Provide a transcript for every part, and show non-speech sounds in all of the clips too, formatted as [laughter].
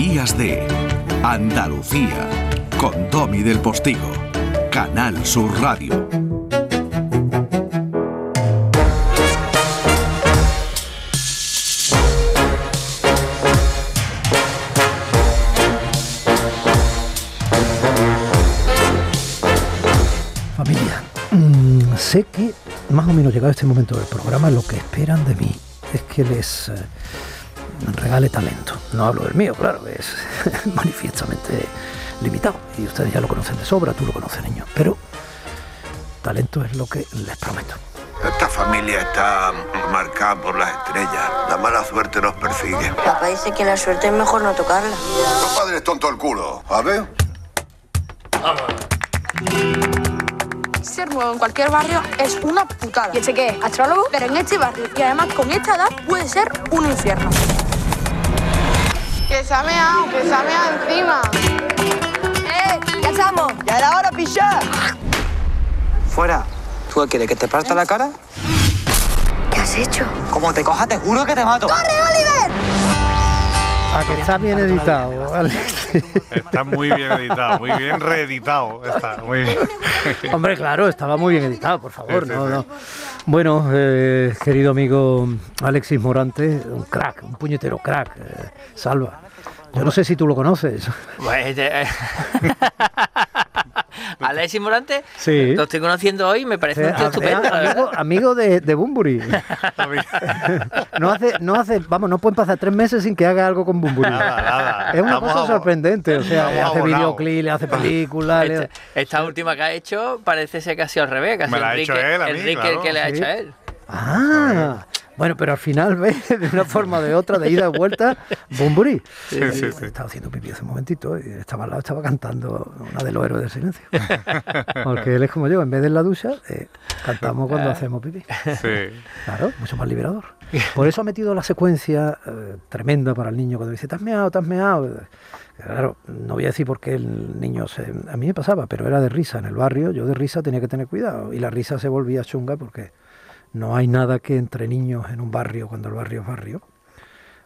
Días de Andalucía con Domi del Postigo, Canal Sur Radio. Familia, mm, sé que más o menos llegado este momento del programa lo que esperan de mí es que les eh, regale talento. No hablo del mío, claro, es [laughs] manifiestamente limitado y ustedes ya lo conocen de sobra, tú lo conoces niño, pero talento es lo que les prometo. Esta familia está marcada por las estrellas. La mala suerte nos persigue. Papá dice que la suerte es mejor no tocarla. Los padres tonto el culo. A ver. Ser nuevo en cualquier barrio es una putada. ¿Y ese qué? Astrólogo, pero en este barrio y además con esta edad puede ser un infierno. Que se ha meado, que se ha meado encima. ¡Eh! ¡Ya estamos! ¡Ya era hora, pillar! Fuera. ¿Tú qué quieres? ¿Que te parta la cara? ¿Qué has hecho? Como te coja, te juro que te mato. A que está bien editado, Alex. Está muy bien editado, muy bien reeditado. Está muy bien. [laughs] Hombre, claro, estaba muy bien editado, por favor. Sí, sí, no, sí. no. Bueno, eh, querido amigo Alexis Morante, un crack, un puñetero crack, eh, salva. Yo no sé si tú lo conoces. [laughs] Pues, eh, [laughs] Alexis Morante, Sí. lo estoy conociendo hoy, me parece un Eh, tío estupendo, amigo, amigo de, de Bumburi. [laughs] No hace, no hace, vamos, no pueden pasar tres meses sin que haga algo con Bumburi. Nada, nada. Es una cosa sorprendente, o sea, le hace videoclip, le hace películas. le- Esta, última que ha hecho parece ser que ha sido al revés, que ha Me sido la ha Enrique, hecho él a mí, Enrique claro. el que le ha Sí. hecho a él. Ah, bueno, pero al final ve de una forma o de otra, de ida y vuelta, [laughs] Bumburi. Sí, sí, sí. Estaba haciendo pipí hace un momentito y estaba al lado, estaba cantando una de los héroes del silencio. [laughs] Porque él es como yo, en vez de en la ducha, eh, cantamos cuando hacemos pipí. Sí. Claro, mucho más liberador. Por eso ha metido la secuencia eh, tremenda para el niño cuando dice, te has meado, te has meado. Claro, no voy a decir por qué el niño se... A mí me pasaba, pero era de risa en el barrio. Yo de risa tenía que tener cuidado. Y la risa se volvía chunga porque no hay nada que entre niños en un barrio, cuando el barrio es barrio,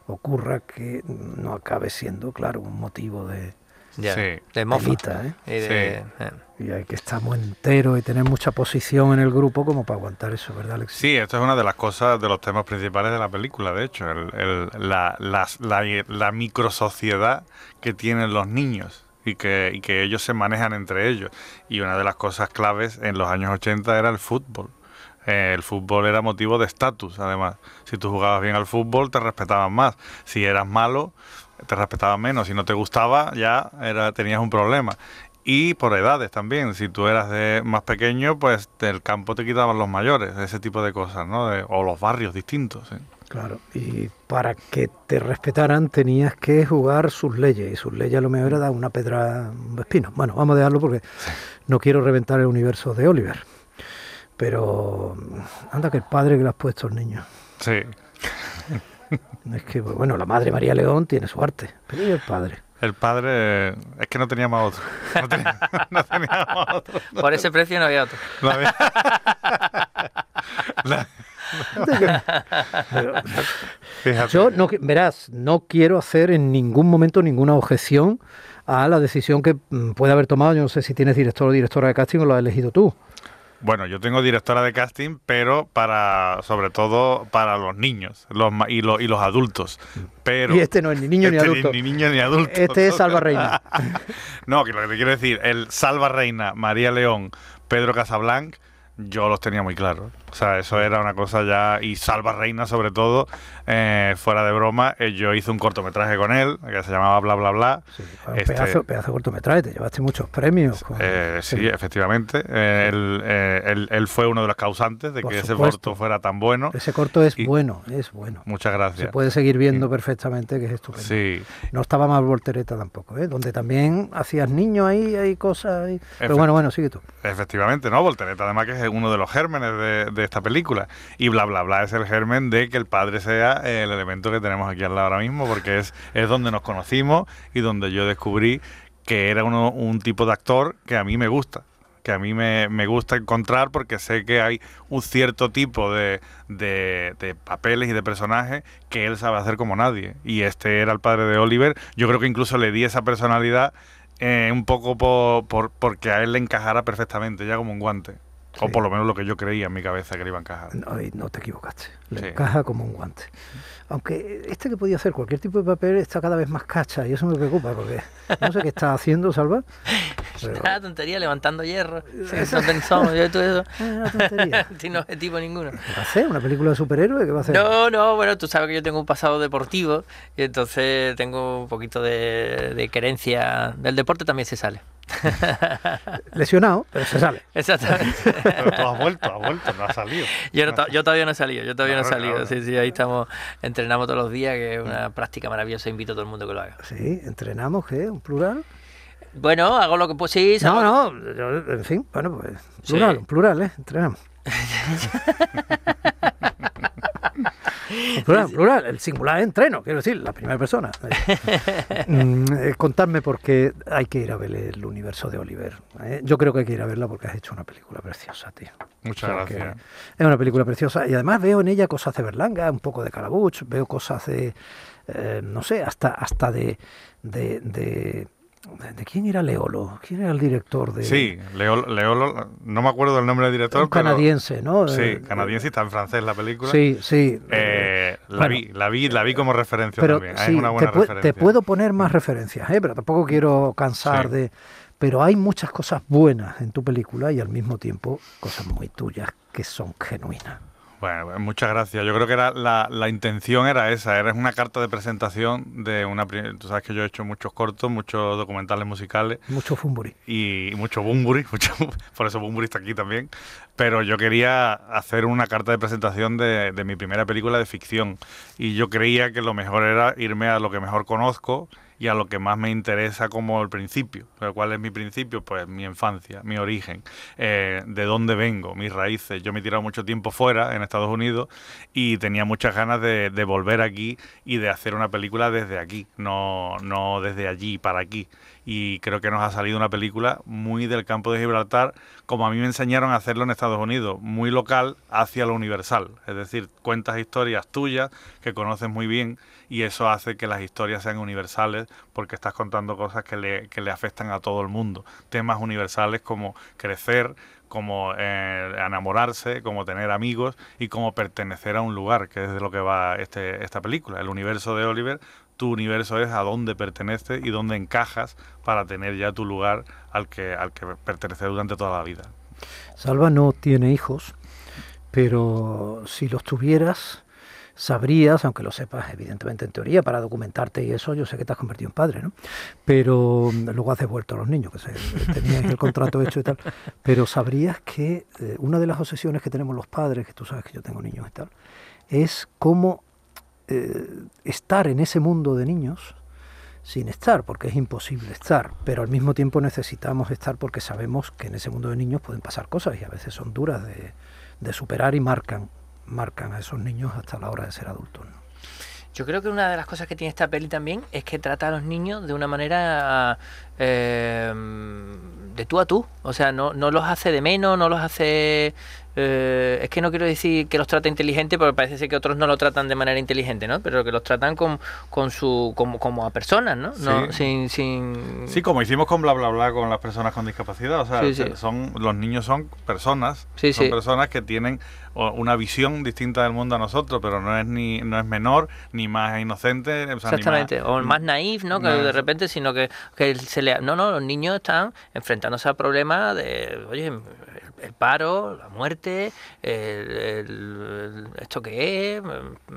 ocurra que no acabe siendo, claro, un motivo de... Ya, Sí. de mofa. Telita, ¿eh? Y de- eh. Y hay que estar muy entero y tener mucha posición en el grupo como para aguantar eso, ¿verdad, Alex? Sí, esto es una de las cosas, de los temas principales de la película, de hecho, el- el- la, las- la, la microsociedad que tienen los niños y que, y que ellos se manejan entre ellos. Y una de las cosas claves en los años 80 era el fútbol. Eh, el fútbol era motivo de estatus, además. Si tú jugabas bien al fútbol, te respetaban más. Si eras malo, te respetaban menos. Si no te gustaba, ya era, tenías un problema. Y por edades también. Si tú eras de más pequeño, pues del campo te quitaban los mayores, ese tipo de cosas, ¿no? De- o los barrios distintos. ¿sí? Claro, y para que te respetaran tenías que jugar sus leyes, y sus leyes a lo mejor era dar una pedra, un espino. Bueno, vamos a dejarlo porque no quiero reventar el universo de Oliver. Pero anda que el padre que le has puesto al niño. Sí. Es que, bueno, la madre María León tiene su arte, pero ¿y el padre? El padre es que no teníamos otro. No, tenía- no teníamos otro. Por ese precio no había otro. No había- La- Pero, Fíjate. yo, no, verás, no quiero hacer en ningún momento ninguna objeción a la decisión que mm, puede haber tomado. Yo no sé si tienes director o directora de casting o lo has elegido tú. Bueno, yo tengo directora de casting, pero para, sobre todo para los niños los, y, los, y los adultos. Pero Y este no es ni niño ni Este adulto. Ni, niño ni adulto. Este es Salva Reina. [laughs] no, que lo que te quiero decir, el Salva Reina, María León, Pedro Casablanc, yo los tenía muy claros. O sea, eso era una cosa ya. Y Salva Reina, sobre todo, eh, fuera de broma, eh, yo hice un cortometraje con él, que se llamaba Bla Bla Bla. Este- pedazo, pedazo de cortometraje, te llevaste muchos premios. con- Eh, sí, efectivamente. Él, él- él fue uno de los causantes de Por que ese corto fuera tan bueno. Ese corto es Y- bueno, es bueno. Muchas Se gracias. puede seguir viendo perfectamente que es estupendo. Sí, No estaba mal Voltereta tampoco, ¿eh? donde también hacías niños ahí, hay cosas ahí. Pero bueno, bueno, sigue tú. efectivamente, ¿no? Voltereta, además que es uno de los gérmenes de, de esta película. Y bla, bla, bla es el germen de que el padre sea el elemento que tenemos aquí al lado ahora mismo, porque es, es donde nos conocimos y donde yo descubrí que era uno, un tipo de actor que a mí me gusta. que a mí me, me gusta encontrar porque sé que hay un cierto tipo de, de, de papeles y de personajes que él sabe hacer como nadie. Y este era el padre de Oliver. Yo creo que incluso le di esa personalidad eh, un poco por, por- porque a él le encajara perfectamente, ya como un guante. O Sí. por lo menos lo que yo creía en mi cabeza que le iba a encajar. No, no te equivocaste. Le Sí. encaja como un guante. Aunque este que podía hacer cualquier tipo de papel está cada vez más cacha y eso me preocupa porque no sé qué está haciendo, Salva. [laughs] Pero, Nada, tontería, levantando hierro, son, yo todo eso, es [laughs] una tontería. [laughs] sin objetivo ninguno. ¿Qué va a hacer? ¿Una película de superhéroe? ¿Qué va a hacer? No, no, bueno, tú sabes que yo tengo un pasado deportivo y entonces tengo un poquito de, de querencia. Del deporte también se sale. [laughs] Lesionado, pero se sale. Exactamente. Pero tú has vuelto, has vuelto, no has salido. Yo, no yo todavía no he salido, yo todavía no he salido. claro. Sí, sí, ahí estamos, entrenamos todos los días, que es una práctica maravillosa, invito a todo el mundo que lo haga. Sí, entrenamos, ¿qué? ¿Un plural? Bueno, hago lo que puedo, sí, No, no, yo- en fin, bueno, pues plural, plural, ¿eh? Entrenamos. [laughs] [laughs] Plural, el singular es entreno, quiero decir, la primera persona. [laughs] Mm, eh, contadme por qué hay que ir a ver el universo de Oliver. ¿eh? Yo creo que hay que ir a verla porque has hecho una película preciosa, tío. Muchas O sea, que gracias. Es una película preciosa y además veo en ella cosas de Berlanga, un poco de Calabuch, veo cosas de, eh, no sé, hasta, hasta de, de, de, de quién era Leolo, quién era el director de... Sí, Leo, Leo- no me acuerdo del nombre del director. un canadiense, ¿no? Sí, Eh, canadiense y está en francés la película. Sí, sí. Eh, la Bueno. vi, la vi, la vi como referencia pero también. sí, es una te, buena pu- referencia. te puedo poner más referencias, ¿eh? pero tampoco quiero cansar Sí. de... Pero hay muchas cosas buenas en tu película y al mismo tiempo cosas muy tuyas que son genuinas. Bueno, pues muchas gracias. Yo creo que era la, la intención era esa, era una carta de presentación de una... Tú sabes que yo he hecho muchos cortos, muchos documentales musicales Mucho fumburi. y mucho Bumburi, [laughs] mucho, por eso Bumburi está aquí también. Pero yo quería hacer una carta de presentación de, de mi primera película de ficción y yo creía que lo mejor era irme a lo que mejor conozco y a lo que más me interesa como el principio. ¿Cuál es mi principio? Pues mi infancia, mi origen, eh, de dónde vengo, mis raíces. Yo me he tirado mucho tiempo fuera, en Estados Unidos, y tenía muchas ganas de, de volver aquí y de hacer una película desde aquí, no, no desde allí para aquí. Y creo que nos ha salido una película muy del campo de Gibraltar, como a mí me enseñaron a hacerlo en Estados Unidos, muy local hacia lo universal. Es decir, cuentas historias tuyas que conoces muy bien y eso hace que las historias sean universales porque estás contando cosas que le, que le afectan a todo el mundo. Temas universales como crecer, como eh, enamorarse, como tener amigos y como pertenecer a un lugar, que es de lo que va este, esta película. El universo de Oliver, tu universo es a dónde perteneces y dónde encajas para tener ya tu lugar al que, al que pertenecer durante toda la vida. Salva no tiene hijos, pero si los tuvieras, sabrías, aunque lo sepas evidentemente en teoría, para documentarte y eso, yo sé que te has convertido en padre, ¿no? Pero mm, luego has devuelto a los niños, que se, teníais el contrato hecho y tal, pero sabrías que eh, una de las obsesiones que tenemos los padres, que tú sabes que yo tengo niños y tal, es cómo eh, estar en ese mundo de niños sin estar, porque es imposible estar, pero al mismo tiempo necesitamos estar porque sabemos que en ese mundo de niños pueden pasar cosas y a veces son duras de, superar y marcan, marcan a esos niños hasta la hora de ser adultos. Yo creo que una de las cosas que tiene esta peli también es que trata a los niños de una manera eh, de tú a tú. O sea, no, no los hace de menos, no los hace... eh, es que no quiero decir que los trata inteligente, porque parece ser que otros no lo tratan de manera inteligente, ¿no? Pero que los tratan con, con su como, como a personas, ¿no? no Sí. sin, sin... Sí, como hicimos con bla bla bla con las personas con discapacidad, o sea, Sí, sí. son los niños son personas, son personas que tienen una visión distinta del mundo a nosotros, pero no es ni no es menor ni más inocente, o sea, ni Exactamente, más- o más naif, ¿no? Que No. de repente, sino que, que se le... No, no, los niños están enfrentándose a problemas de, oye, el, paro, la muerte, el, el- esto que es,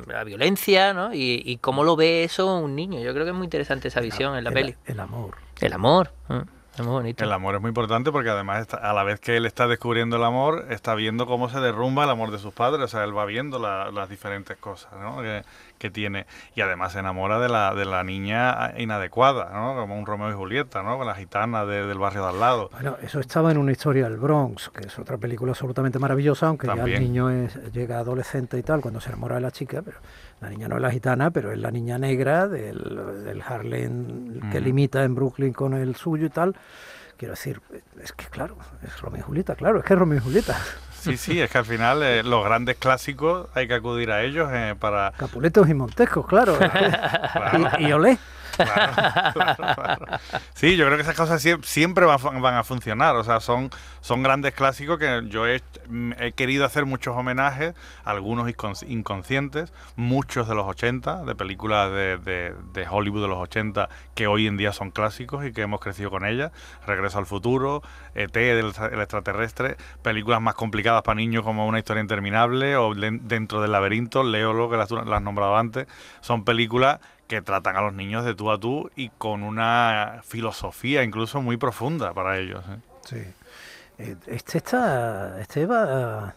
la violencia, ¿no? Y, y cómo lo ve eso un niño. Yo creo que es muy interesante esa visión en la el, peli. el amor. El amor, ¿eh? Es muy bonito. El amor es muy importante porque además está- a la vez que él está descubriendo el amor, está viendo cómo se derrumba el amor de sus padres, o sea, él va viendo la- las diferentes cosas ¿no? que, que tiene y además se enamora de la, de la niña inadecuada, ¿no? como un Romeo y Julieta, ¿no? con la gitana de- del barrio de al lado. Bueno, eso estaba en una historia del Bronx, que es otra película absolutamente maravillosa, aunque ya el niño es, llega adolescente y tal, cuando se enamora de la chica, pero la niña no es la gitana, pero es la niña negra del, del Harlem que Ujú. limita en Brooklyn con el suyo y tal, quiero decir, es que claro, es Romeo y Julieta, claro, es que es Romeo y Julieta. Sí, sí, es que al final eh, los grandes clásicos hay que acudir a ellos eh, para... Capuletos y Montescos, claro. [laughs] Claro. Y, y Olé. Claro, claro, claro. Sí, yo creo que esas cosas sie- siempre van a funcionar. O sea, son, son grandes clásicos que yo he, he querido hacer muchos homenajes, algunos incons- inconscientes, muchos de los 80, de películas de, Hollywood de los 80 que hoy en día son clásicos y que hemos crecido con ellas. Regreso al futuro, ET, el extraterrestre, películas más complicadas para niños como Una historia interminable o Den- Dentro del laberinto, Léolo, que las, las nombrado antes. Son películas que tratan a los niños de tú a tú y con una filosofía incluso muy profunda para ellos. ¿eh? Sí. Eh, Este está. Este va.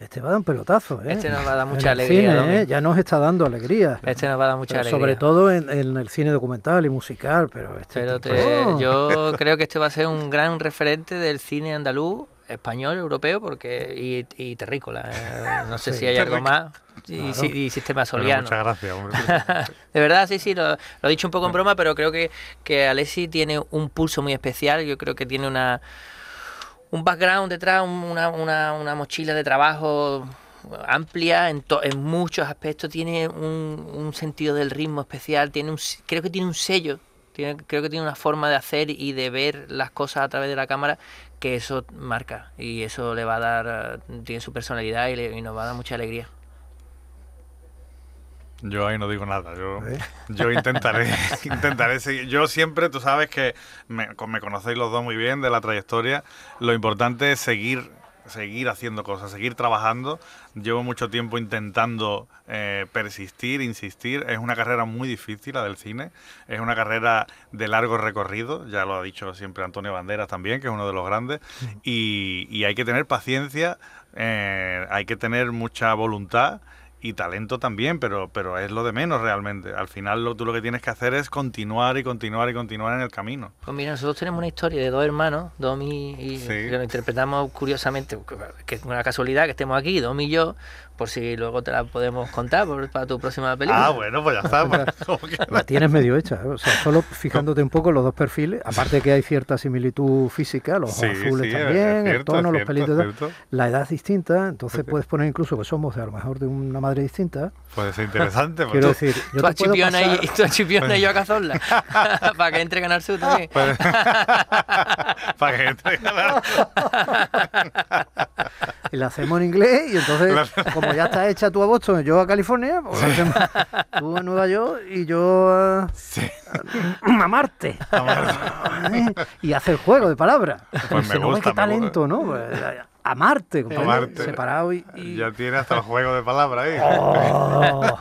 Este va a dar un pelotazo, ¿eh? Este nos va a dar En mucha el alegría, cine. ¿eh? Ya nos está dando alegría. Este nos va a dar mucha Pero alegría. sobre todo en, en el cine documental y musical, pero este Pero tipo- te- yo creo que este va a ser un gran referente del cine andaluz, español, europeo, porque y, y terrícola. eh, No sé Sí. si hay algo más. Y, Claro. si- y sistema Bueno, soliano. muchas gracias, hombre. [laughs] De verdad, sí, sí, lo, lo he dicho un poco en broma, pero creo que, que Alessi tiene un pulso muy especial. Yo creo que tiene una un background detrás, un- una, una, una mochila de trabajo amplia en, to- en muchos aspectos. Tiene un, un sentido del ritmo especial. Tiene un, creo que tiene un sello. Tiene, creo que tiene una forma de hacer y de ver las cosas a través de la cámara que eso marca y eso le va a dar, eh, tiene su personalidad y, le- y nos va a dar mucha alegría. Yo ahí no digo nada. Yo, ¿Eh? yo intentaré, [laughs] [laughs] intentaré seguir. Yo siempre, tú sabes que me, con- me conocéis los dos muy bien de la trayectoria. Lo importante es seguir, seguir haciendo cosas, seguir trabajando. Llevo mucho tiempo intentando eh, persistir, insistir. Es una carrera muy difícil la del cine. Es una carrera de largo recorrido. Ya lo ha dicho siempre Antonio Banderas también, que es uno de los grandes. Y, y hay que tener paciencia, eh, hay que tener mucha voluntad y talento también, pero, pero es lo de menos realmente. Al final lo, tú lo que tienes que hacer es continuar y continuar y continuar en el camino. Pues mira, nosotros tenemos una historia de dos hermanos, Domi y Sí. que lo interpretamos curiosamente, que es una casualidad que estemos aquí, Domi y yo, por si luego te la podemos contar por- para tu próxima película. Ah, bueno, pues ya está. pues, [laughs] que- La tienes medio hecha, ¿eh? o sea, solo fijándote un poco los dos perfiles, aparte que hay cierta similitud física, los ojos Sí, azules sí, también, el tono, los pelitos, cierto. la edad es distinta, entonces Sí. puedes poner incluso que somos de a lo mejor de una madre distinta. Puede ser interesante. [laughs] Quiero pues. decir, yo Tú a Chipiona y, tú a Chipiona y yo a Cazorla, [laughs] para que entre Canal Sur también. Pues- Para que entre la- y la hacemos en inglés y entonces como ya está hecha tú a Boston yo a California, pues hacemos tú a Nueva York y yo a, a Marte. y hace el juego de palabras. Pues me gusta, qué talento, ¿no? Pues, a Marte, Marte. separado y... y- Ya tiene hasta el juego de palabras ahí. Oh.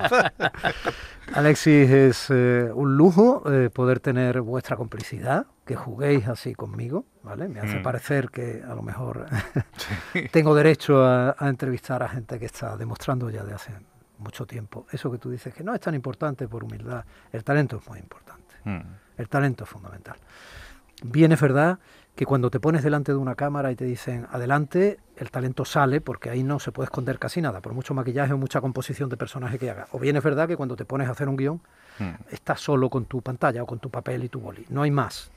Alexis, es eh, un lujo eh, poder tener vuestra complicidad, que juguéis así conmigo, ¿vale? Me hace Mm. parecer que a lo mejor [laughs] [laughs] tengo derecho a, a entrevistar a gente que está demostrando ya de hace mucho tiempo eso que tú dices, que no es tan importante por humildad. El talento es muy importante, Mm. el talento es fundamental. Bien es verdad que cuando te pones delante de una cámara y te dicen adelante, el talento sale porque ahí no se puede esconder casi nada, por mucho maquillaje o mucha composición de personaje que hagas. O bien es verdad que cuando te pones a hacer un guion, Mm. estás solo con tu pantalla o con tu papel y tu boli, no hay más.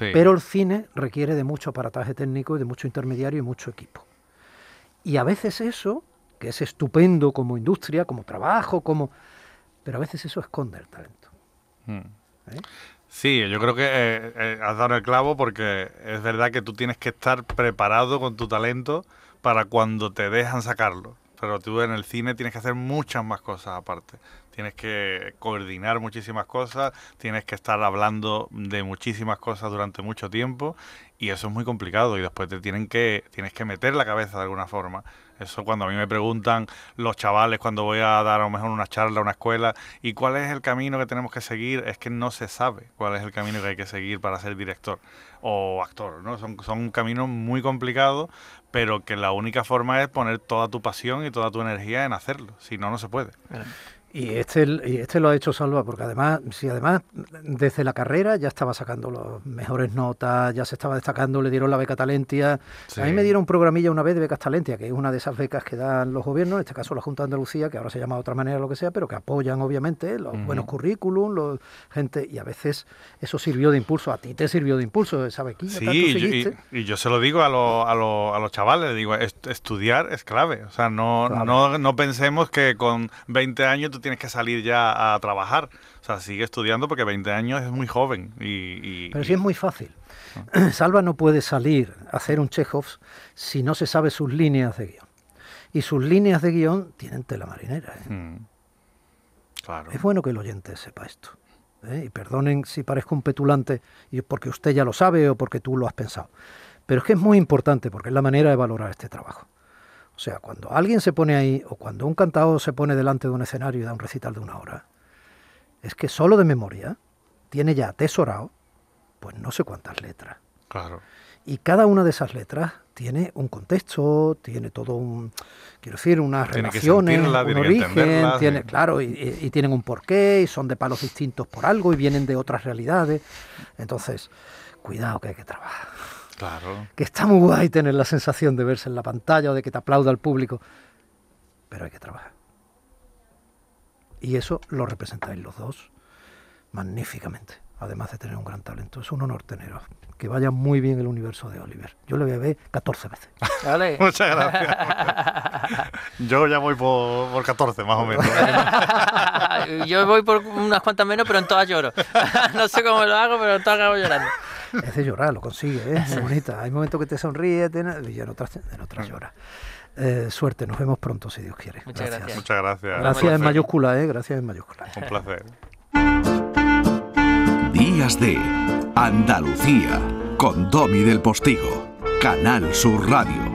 Sí. Pero el cine requiere de mucho aparataje técnico y de mucho intermediario y mucho equipo. Y a veces eso, que es estupendo como industria, como trabajo, como... Pero a veces eso esconde el talento. Mm. ¿eh? Sí, yo creo que eh, eh, has dado el clavo porque es verdad que tú tienes que estar preparado con tu talento para cuando te dejan sacarlo. Pero tú en el cine tienes que hacer muchas más cosas aparte. Tienes que coordinar muchísimas cosas, tienes que estar hablando de muchísimas cosas durante mucho tiempo y eso es muy complicado y después te tienen que tienes que meter la cabeza de alguna forma. Eso cuando a mí me preguntan los chavales cuando voy a dar a lo mejor una charla a una escuela y cuál es el camino que tenemos que seguir, es que no se sabe cuál es el camino que hay que seguir para ser director o actor, ¿no? Son, son caminos muy complicados, pero que la única forma es poner toda tu pasión y toda tu energía en hacerlo, si no, no se puede. Y este, y este lo ha hecho Salva, porque además, si además desde la carrera ya estaba sacando las mejores notas, ya se estaba destacando, le dieron la beca Talentia. A mí me dieron un programilla una vez de becas Talentia, que es una de esas becas que dan los gobiernos, en este caso la Junta de Andalucía, que ahora se llama de otra manera lo que sea, pero que apoyan obviamente los buenos currículum, los, gente, y a veces eso sirvió de impulso. A ti te sirvió de impulso esa bequilla. Sí, y, y, yo se lo digo a, a, a los chavales, digo, estudiar es clave. O sea, no, no, no pensemos que con 20 años tú tienes que salir ya a trabajar. O sea, sigue estudiando porque 20 años es muy joven. Y, Pero sí es muy fácil. Ah. [clears throat] Salva no puede salir a hacer un Chekhov si no se sabe sus líneas de guion. Y sus líneas de guion tienen tela marinera. ¿eh? Mm. Claro. Es bueno que el oyente sepa esto. ¿eh? Y perdonen si parezco un petulante porque usted ya lo sabe o porque tú lo has pensado. Pero es que es muy importante porque es la manera de valorar este trabajo. O sea, cuando alguien se pone ahí o cuando un cantador se pone delante de un escenario y da un recital de una hora, es que solo de memoria tiene ya atesorado, pues no sé cuántas letras. Claro. Y cada una de esas letras tiene un contexto, tiene todo un, quiero decir, unas relaciones, un origen, tiene, claro, y, y, tienen un porqué, y son de palos distintos por algo, y vienen de otras realidades. Entonces, cuidado que hay que trabajar. Que está muy guay tener la sensación de verse en la pantalla o de que te aplauda el público. Pero hay que trabajar. Y eso lo representáis los dos magníficamente, además de tener un gran talento. Es un honor teneros. Que vaya muy bien el universo de Oliver. Yo le voy a ver 14 veces. [laughs] Muchas gracias. Yo ya voy por, por 14, más o menos. [laughs] Yo voy por unas cuantas menos, pero en todas lloro. [laughs] no sé cómo lo hago, pero en todas acabo llorando es de llorar, lo consigue, ¿eh? es bonita. Hay momentos que te sonríe y en otras, en otras llora. Eh, suerte, nos vemos pronto si Dios quiere. Muchas gracias. Muchas gracias. Gracias en mayúscula, ¿eh? Gracias en mayúscula. Un placer. Días de Andalucía con Domi del Postigo, Canal Sur Radio.